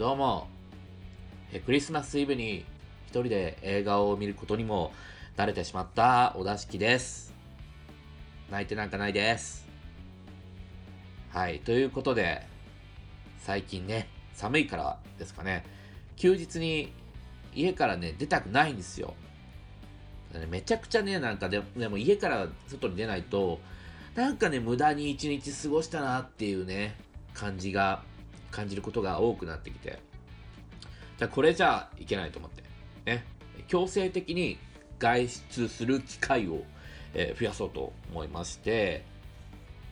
どうも。えクリスマスイブに一人で映画を見ることにも慣れてしまった小田敷です。泣いてなんかないです。はいということで最近ね寒いからですかね。休日に家からね出たくないんですよ。めちゃくちゃねなんかででも家から外に出ないとなんかね無駄に一日過ごしたなっていうね感じが感じることが多くなってきて。じゃあこれじゃいけないと思って。ね。強制的に外出する機会を、え、増やそうと思いまして。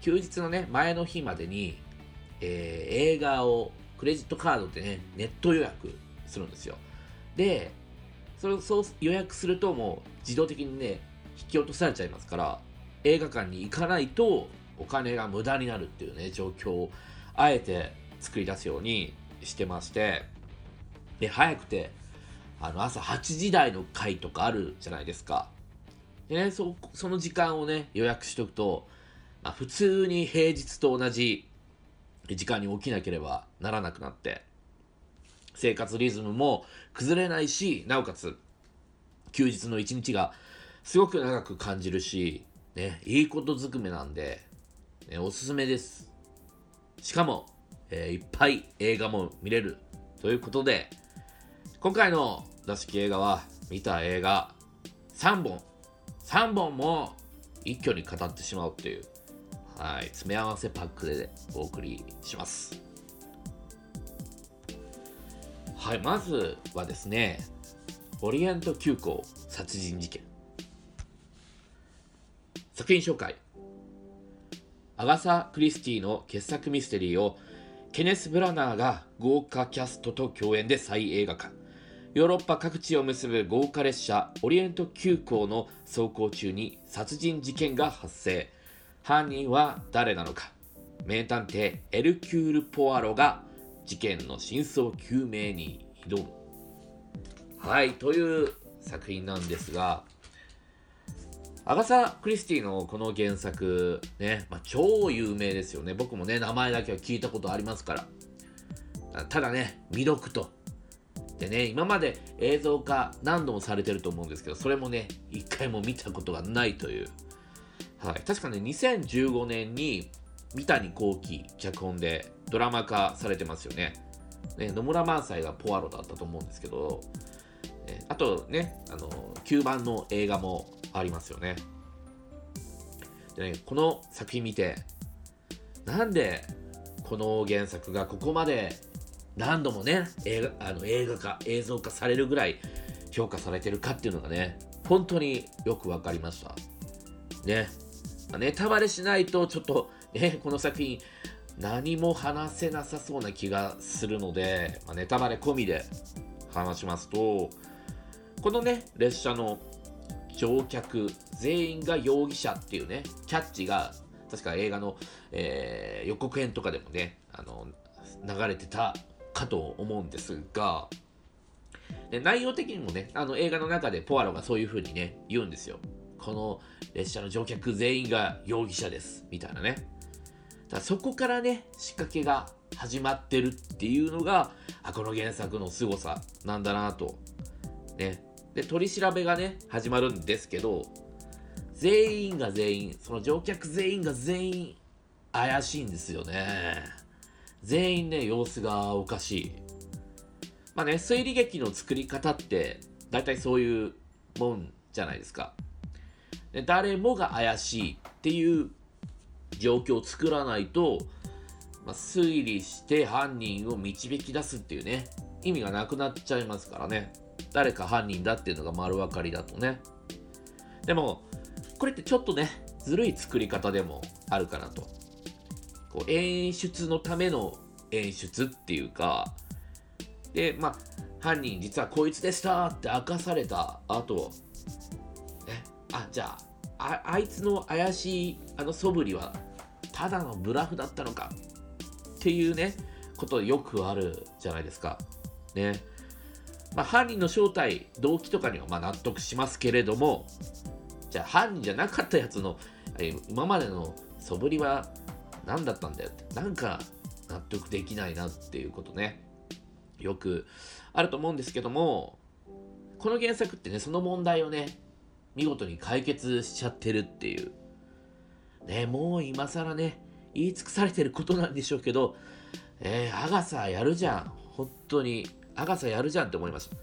休日のね前の日までに、えー、映画をクレジットカードでねネット予約するんですよ。でそれそう予約するともう自動的にね引き落とされちゃいますから映画館に行かないとお金が無駄になるっていうね状況をあえて作り出すようにしてましてで早くてあの朝8時台の回とかあるじゃないですかでねそその時間をね予約しとくと、まあ、普通に平日と同じ時間に起きなければならなくなって生活リズムも崩れないしなおかつ休日の一日がすごく長く感じるしね、いいことずくめなんで、ね、おすすめです。しかも、えー、いっぱい映画も見れるということで、今回の座敷映画は見た映画3本、3本も一挙に語ってしまうっていう、はい、詰め合わせパックでお送りします。はい、まずはですね、オリエント急行殺人事件。作品紹介アガサ・クリスティの傑作ミステリーをケネス・ブラナーが豪華キャストと共演で再映画化。ヨーロッパ各地を結ぶ豪華列車オリエント急行の走行中に殺人事件が発生。犯人は誰なのか。名探偵エルキュール・ポアロが事件の真相究明に挑む。はいという作品なんですがアガサ・クリスティのこの原作、ね、まあ、超有名ですよね。僕もね、名前だけは聞いたことありますから。ただね、未読と。でね、今まで映像化何度もされてると思うんですけど、それもね、一回も見たことがないという。はい。確かね、2015年に三谷幸喜脚本でドラマ化されてますよね。ね野村萬斎がポアロだったと思うんですけど、あとね、あの、9番の映画もありますよね。でね、この作品見て、なんでこの原作がここまで何度もね、映画あの映画化、映像化されるぐらい評価されてるかっていうのがね、本当によく分かりました。ね。ま、ネタバレしないとちょっと、ね、この作品何も話せなさそうな気がするので、まあ、ネタバレ込みで話しますと、このね、列車の乗客全員が容疑者っていうね、キャッチが、確か映画の、えー、予告編とかでもね、あの、流れてたかと思うんですが、で内容的にもね、あの映画の中でポアロがそういう風にね、言うんですよ。この列車の乗客全員が容疑者です、みたいなね。だそこからね、仕掛けが始まってるっていうのが、あ、この原作の凄さなんだなと、ね、で、取り調べがね、始まるんですけど、全員が全員、その乗客全員が全員怪しいんですよね。全員ね、様子がおかしい。まあね、推理劇の作り方って、大体そういうもんじゃないですか。で誰もが怪しいっていう状況を作らないと、まあ、推理して犯人を導き出すっていうね、意味がなくなっちゃいますからね。誰か犯人だっていうのが丸分かりだとね。でも、これってちょっとね、ずるい作り方でもあるかなと。こう演出のための演出っていうか、で、まあ、犯人実はこいつでしたって明かされた後、ね、あ、じゃあ、ああいつの怪しいあの素振りはただのブラフだったのかっていうね、ことよくあるじゃないですか。ね。まあ、犯人の正体、動機とかにはま納得しますけれども、じゃあ犯人じゃなかったやつの、え今までの素振りは何だったんだよって、なんか納得できないなっていうことね。よくあると思うんですけどもこの原作ってねその問題をね見事に解決しちゃってるっていう。ねもう今更ね言い尽くされてることなんでしょうけどえー、アガサやるじゃん。本当に。アガサやるじゃんって思いました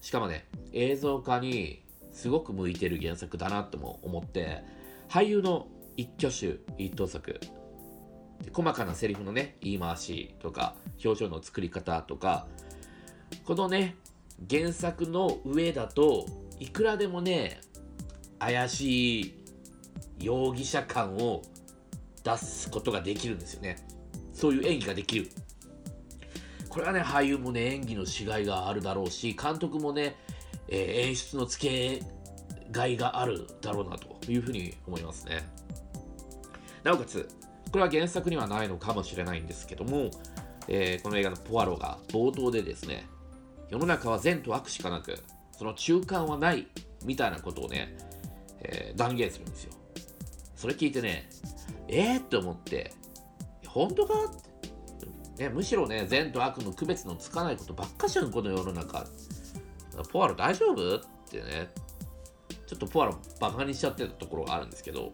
しかもね映像化にすごく向いてる原作だなとも思って俳優の一挙手一投足。細かなセリフのね言い回しとか表情の作り方とかこのね原作の上だといくらでもね怪しい容疑者感を出すことができるんですよね。そういう演技ができる。これはね俳優もね演技の違いがあるだろうし監督もね、えー、演出の付けがいがあるだろうなというふうに思いますね。なおかつこれは原作にはないのかもしれないんですけども、えー、この映画のポアロが冒頭でですね世の中は善と悪しかなくその中間はないみたいなことをね、えー、断言するんですよ。それ聞いてねえー、って思って本当か？っね、むしろね善と悪の区別のつかないことばっかじゃんこの世の中ポアロ大丈夫？ってねちょっとポアロバカにしちゃってたところがあるんですけど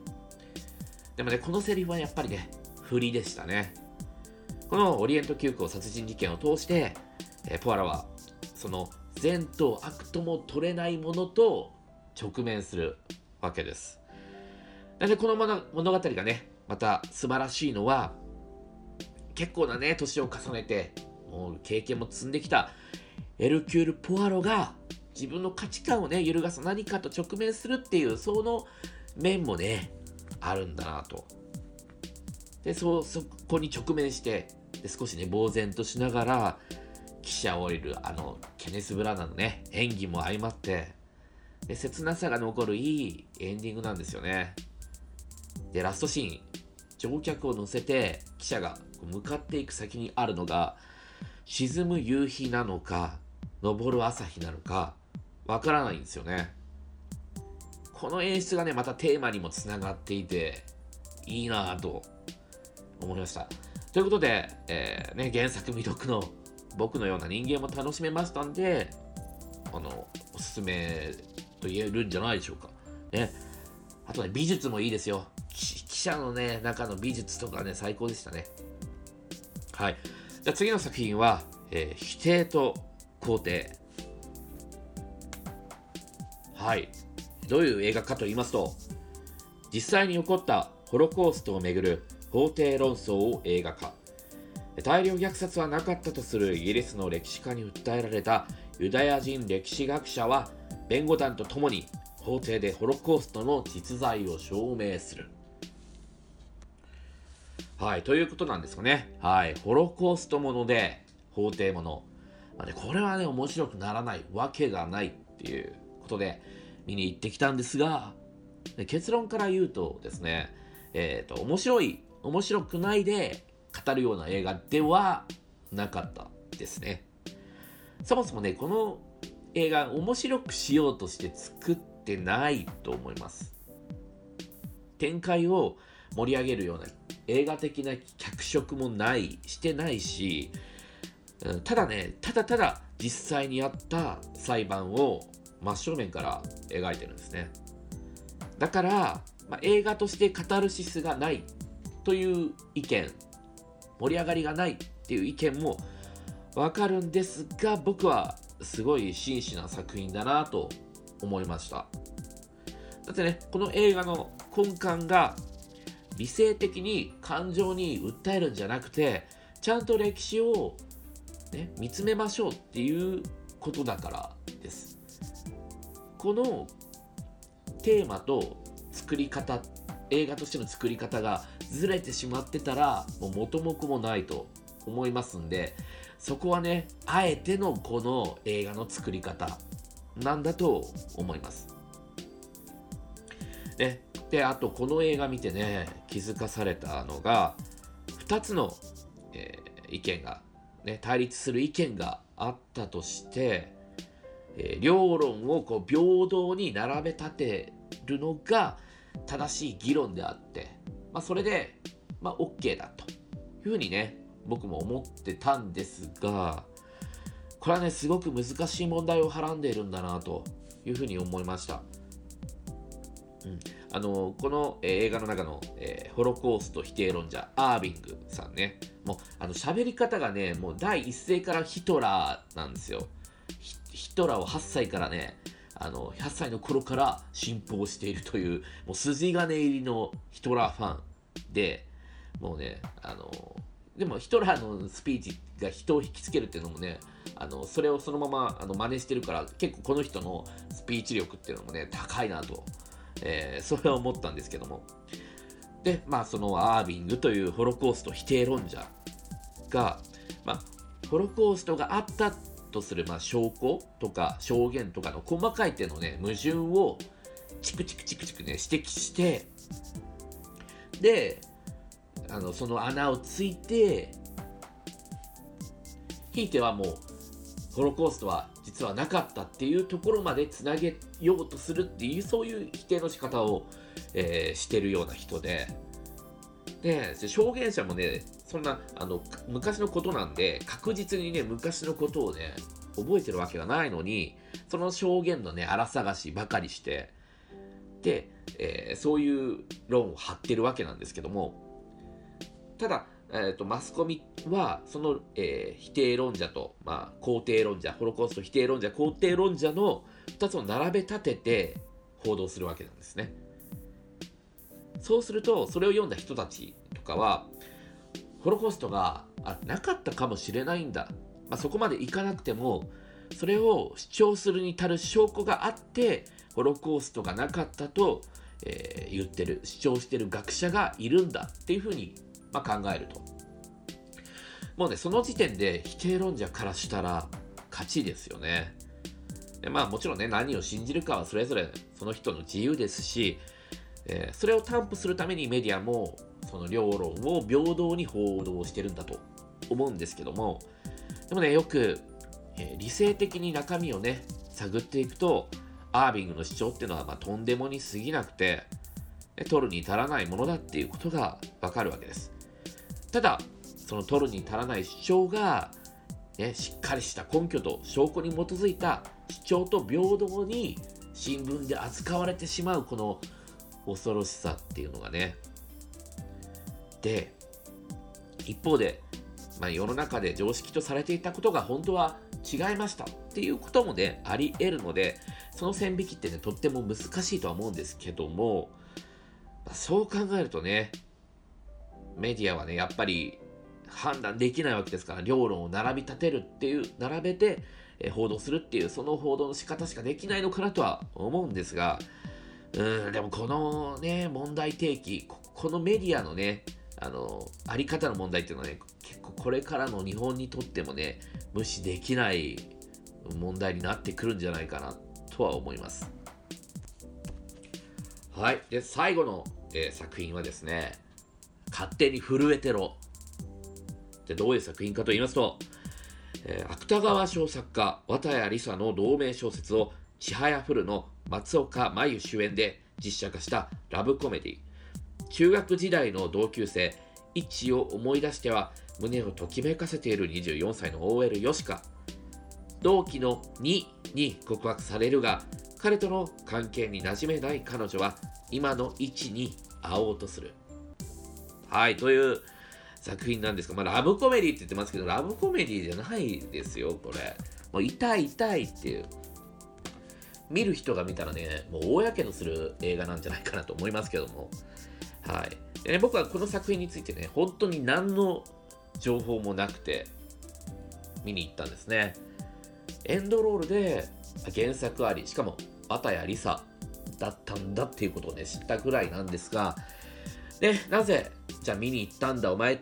でもね、このセリフはやっぱりね、振りでしたね。このオリエント急行殺人事件を通して、え、ポアラは、その善と悪とも取れないものと直面するわけです。なので、この物語がね、また素晴らしいのは、結構なね、年を重ねて、もう経験も積んできたエルキュール・ポアロが自分の価値観をね、揺るがす何かと直面するっていう、その面もね、あるんだなと。で、そ、そこに直面して、で少しね、呆然としながら、記者を降りる、あの、ケネス・ブラナのね、演技も相まって、で、切なさが残るいいエンディングなんですよね。で、ラストシーン、乗客を乗せて、記者が向かっていく先にあるのが、沈む夕日なのか、昇る朝日なのか、わからないんですよね。この演出がね、またテーマにもつながっていて、いいなぁと思いました。ということで、えー、ね、原作未読の僕のような人間も楽しめましたんで、あの、おすすめと言えるんじゃないでしょうか。ね。あとね、美術もいいですよ。記者のね、中の美術とかね、最高でしたね。はい。じゃ次の作品は、えー、否定と肯定。はい。どういう映画かと言いますと、実際に起こったホロコーストをめぐる法廷論争を映画化。大量虐殺はなかったとするイギリスの歴史家に訴えられたユダヤ人歴史学者は弁護団とともに法廷でホロコーストの実在を証明する。はい、ということなんですかね。はい、ホロコーストもので法廷もの。まあね、これはね、面白くならないわけがないっていうことで、見に行ってきたんですが、結論から言うとですね、えっ、ー、と、面白い、面白くないで語るような映画ではなかったですね。そもそもね、この映画面白くしようとして作ってないと思います。展開を盛り上げるような映画的な脚色もない、してないし、うんただね、ただただ実際にあった裁判を真正面から描いてるんですね。だから、まあ、映画としてカタルシスがないという意見盛り上がりがないっていう意見もわかるんですが僕はすごい真摯な作品だなと思いました。だってねこの映画の根幹が理性的に感情に訴えるんじゃなくてちゃんと歴史を、ね、見つめましょうっていうことだからですこのテーマと作り方映画としての作り方がずれてしまってたらもう元も子もないと思いますんでそこはねあえてのこの映画の作り方なんだと思います。ね、であとこの映画見てね気づかされたのが2つの、えー、意見が、ね、対立する意見があったとしてえー、両論をこう平等に並べ立てるのが正しい議論であって、まあ、それで、まあ、OK だというふうにね僕も思ってたんですがこれはねすごく難しい問題をはらんでいるんだなというふうに思いました。うん、あのこの、え、映画の中の、えー、ホロコースト否定論者アービングさんね。もうあの喋り方がねもう第一声からヒトラーなんですよ。ヒトラーを8歳からねあの8歳の頃から信奉しているというもう筋金入りのヒトラーファンでもうねあのでもヒトラーのスピーチが人を引きつけるっていうのもねあのそれをそのままあの真似してるから結構この人のスピーチ力っていうのもね高いなと、えー、それは思ったんですけども。でまあそのアービングというホロコースト否定論者が、まあ、ホロコーストがあったとする、まあ、証拠とか証言とかの細かい点のね矛盾をチクチクチクチクね指摘してであのその穴をついてひいてはもうホロコーストは実はなかったっていうところまでつなげようとするっていうそういう否定の仕方を、えー、してるような人で。で証言者もねそんなあの昔のことなんで確実にね昔のことをね覚えてるわけがないのにその証言のね荒探しばかりしてで、えー、そういう論を張ってるわけなんですけどもただ、えーと、マスコミはその、えー、否定論者と、まあ、肯定論者ホロコースト否定論者肯定論者の2つを並べ立てて報道するわけなんですね。そうするとそれを読んだ人たちとかはホロコーストがあなかったかもしれないんだ、まあ、そこまでいかなくてもそれを主張するに足る証拠があってホロコーストがなかったと、えー、言ってる主張してる学者がいるんだっていうふうにまあ、考えると。もうね、その時点で否定論者からしたら勝ちですよね。でまあもちろんね、何を信じるかはそれぞれその人の自由ですし、えー、それを担保するためにメディアもその両論を平等に報道してるんだと思うんですけども、でもね、よく、えー、理性的に中身をね、探っていくと、アービングの主張っていうのはまあとんでもに過ぎなくて、取るに足らないものだっていうことがわかるわけです。ただ、その取るに足らない主張が、ね、しっかりした根拠と証拠に基づいた主張と平等に新聞で扱われてしまうこの恐ろしさっていうのがね。で、一方で、まあ、世の中で常識とされていたことが本当は違いましたっていうこともね、あり得るので、その線引きってね、とっても難しいとは思うんですけども、まあ、そう考えるとね、メディアはね、やっぱり判断できないわけですから、両論を並び立てるっていう、並べて、え報道するっていう、その報道の仕方しかできないのかなとは思うんですが、うん、でもこのね、問題提起、このメディアのね、あの、あり方の問題っていうのはね、結構これからの日本にとってもね、無視できない問題になってくるんじゃないかなとは思います。はい。で、最後の、えー、作品はですね、勝手に震えてろ。でどういう作品かと言いますと、えー、芥川賞作家、綿谷りさの同名小説を、ちはやふるの松岡真優主演で実写化したラブコメディ。中学時代の同級生、一を思い出しては胸をときめかせている24歳の OL よしか。同期の2に告白されるが、彼との関係に馴染めない彼女は今の1に会おうとする。はい、という作品なんですが、まあ、ラブコメディって言ってますけど、ラブコメディじゃないですよ、これ。もう痛い痛いっていう。見る人が見たらね、もう大やけどする映画なんじゃないかなと思いますけども。はい。でね、僕はこの作品についてね、本当に何の情報もなくて、見に行ったんですね。エンドロールで原作あり、しかも、あたやりさだったんだっていうことをね、知ったぐらいなんですが、で、なぜじゃあ見に行ったんだお前っ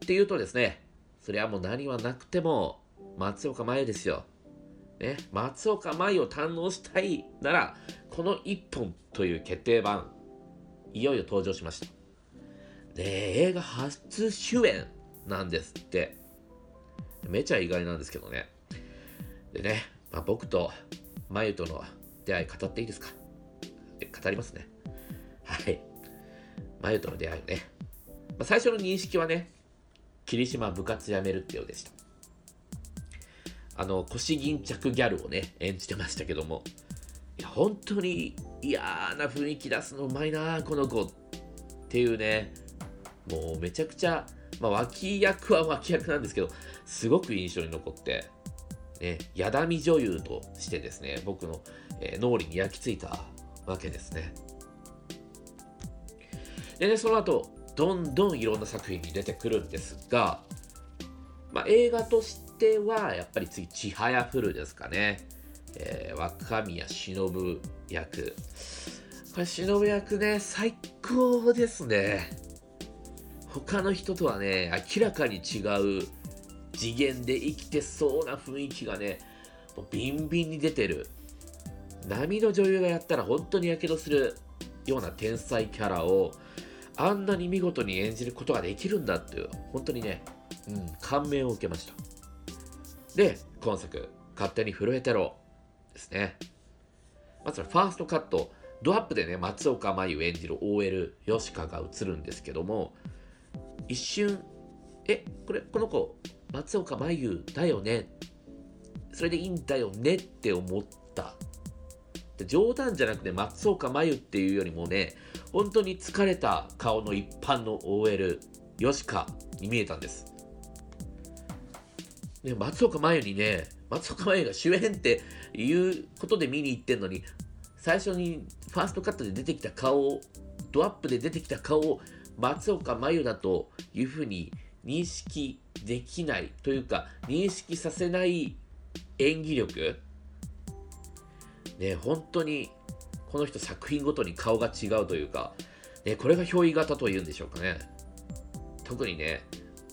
て言うとですね、それはもう何はなくても松岡真優ですよ。ね、松岡真優を堪能したいなら、この1本という決定版、いよいよ登場しました。で、映画初主演なんですって。めちゃ意外なんですけどね。でね、まあ、僕と真優との出会い語っていいですか？語りますね。はい。真優との出会いね。まあ、最初の認識はね、霧島部活辞めるってようでした。あの腰巾着ギャルをね演じてましたけどもいや本当に嫌な雰囲気出すのうまいなこの子っていうねもうめちゃくちゃ、まあ、脇役は脇役なんですけどすごく印象に残ってね、やだみ女優としてですね、僕の、えー、脳裏に焼き付いたわけですね。でね、その後、どんどんいろんな作品に出てくるんですが、まあ、映画としては、やっぱり次、ちはやふるですかね。えー、若宮忍役。これ、忍役ね、最高ですね。他の人とはね、明らかに違う次元で生きてそうな雰囲気がね、もうビンビンに出てる。波の女優がやったら本当にやけどするような天才キャラをあんなに見事に演じることができるんだっていう、本当にね、うん、感銘を受けました。で、今作、勝手に震えてろですね。まずはファーストカット、ドアップでね、松岡真優演じる OL 吉川が映るんですけども、一瞬、え、これ、この子、松岡真優だよね？それでいいんだよねって思った。冗談じゃなくて松岡真優っていうよりもね、本当に疲れた顔の一般の OL、吉川に見えたんです。ね、松岡真優にね、松岡真優が主演っていうことで見に行ってんのに、最初にファーストカットで出てきた顔を、ドアップで出てきた顔を松岡真優だというふうに認識できないというか認識させない演技力ね本当にこの人作品ごとに顔が違うというか、ね、これが憑依型というんでしょうかね特にね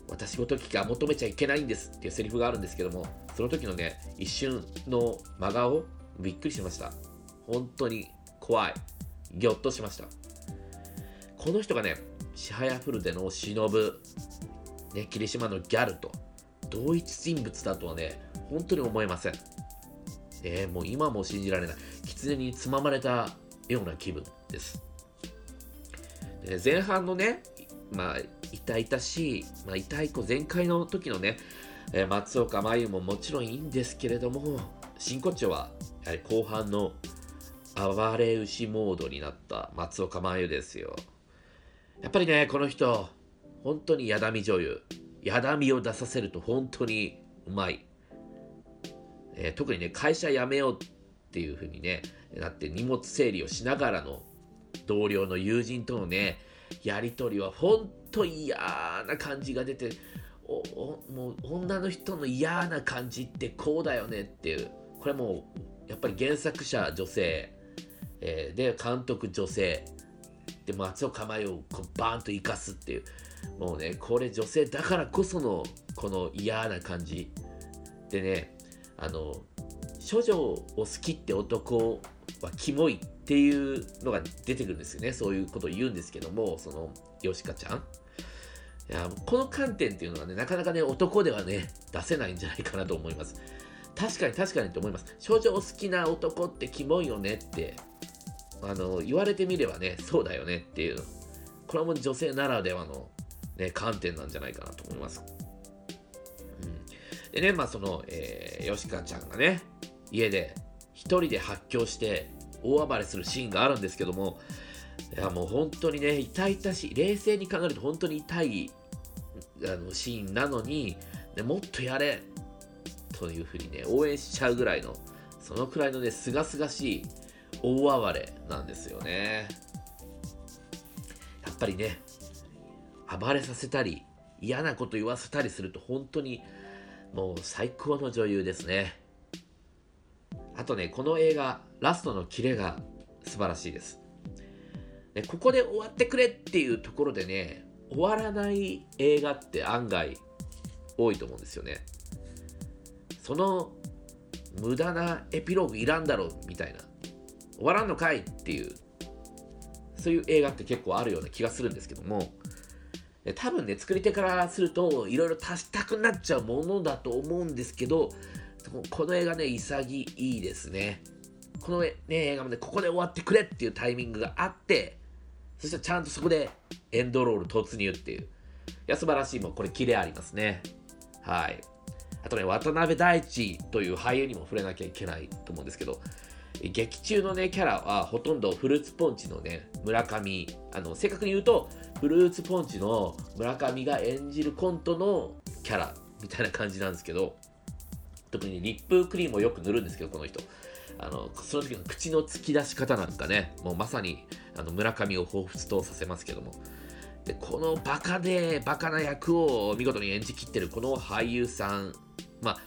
私ごときが求めちゃいけないんですっていうセリフがあるんですけどもその時のね一瞬の真顔びっくりしました本当に怖いぎょっとしましたこの人がねシハヤフルでの忍ね、霧島のギャルと同一人物だとはね、本当に思えません。ね、もう今も信じられない。狐につままれたような気分です。で前半のね、まあ、痛々しい、まあ、痛い子全開の時のね、え松岡真優ももちろんいいんですけれども、真骨頂は、やはり後半の暴れ牛モードになった松岡真優ですよ。やっぱりね、この人、本当にやだみ女優。やだみを出させると本当にうまい。えー、特にね、会社辞めようっていう風にね、なって荷物整理をしながらの同僚の友人とのね、やり取りは本当嫌な感じが出て、もう女の人の嫌な感じってこうだよねっていう。これもう、やっぱり原作者女性、えー、で、監督女性、で、松岡真優をこうバーンと生かすっていう。もうね、これ女性だからこそのこの嫌な感じ。でね、あの、処女を好きって男はキモいっていうのが出てくるんですよね。そういうことを言うんですけども、その、よしかちゃん。いや、この観点っていうのはね、なかなかね、男ではね、出せないんじゃないかなと思います。確かに確かにと思います。少女好きな男ってキモいよねって、あの、言われてみればね、そうだよねっていう。これはもう女性ならではのね、観点なんじゃないかなと思います。うん、でね、まあその、えー、吉川ちゃんがね、家で一人で発狂して大暴れするシーンがあるんですけども、いやもう本当にね、痛々しい、冷静に考えると本当に痛いあのシーンなのに、ね、もっとやれというふうにね、応援しちゃうぐらいの、そのくらいのね、すがすがしい大暴れなんですよね。やっぱりね、暴れさせたり、嫌なこと言わせたりすると本当にもう最高の女優ですね。あとね、この映画、ラストのキレが素晴らしいです。でここで終わってくれっていうところでね、終わらない映画って案外多いと思うんですよね。その無駄なエピローグいらんだろうみたいな。終わらんのかいっていう、そういう映画って結構あるような気がするんですけども、多分ね、作り手からすると、いろいろ足したくなっちゃうものだと思うんですけど、この映画ね、潔いですね。この、ね、映画もね、ここで終わってくれっていうタイミングがあって、そしたらちゃんとそこでエンドロール突入っていう。いや、素晴らしい。もうこれ、キレありますね。はい。あとね、渡辺大地という俳優にも触れなきゃいけないと思うんですけど、劇中のね、キャラはほとんどフルーツポンチのね、村上、あの、正確に言うと、フルーツポンチの村上が演じるコントのキャラみたいな感じなんですけど、特にリップクリームをよく塗るんですけど、この人。あの、その時の口の突き出し方なんかね、もうまさに、あの、村上を彷彿とさせますけども。で、このバカで、バカな役を見事に演じきってるこの俳優さん、まあ、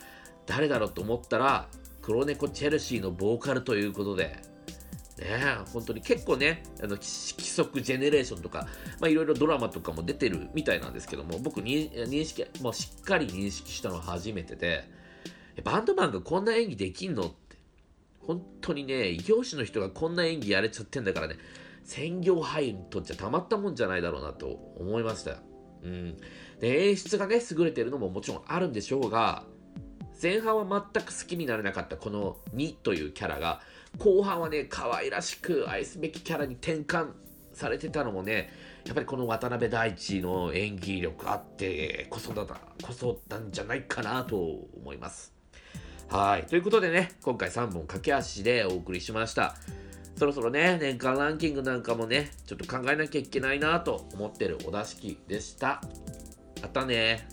誰だろうと思ったら、黒猫チェルシーのボーカルということで、ね本当に結構ね、あの規則ジェネレーションとか、いろいろドラマとかも出てるみたいなんですけども、僕に認識、もうしっかり認識したのは初めてで、バンドマンがこんな演技できんの？って、本当にね、異業種の人がこんな演技やれちゃってんだからね、専業俳優にとっちゃたまったもんじゃないだろうなと思いました。うん。で、演出がね、優れてるのももちろんあるんでしょうが、前半は全く好きになれなかったこの2というキャラが、後半はね、可愛らしく愛すべきキャラに転換されてたのもね、やっぱりこの渡辺大地の演技力あってこそだこそなんじゃないかなと思います。はい。ということでね、今回3本駆け足でお送りしました。そろそろね、年間ランキングなんかもね、ちょっと考えなきゃいけないなと思ってるお出し機でした。またね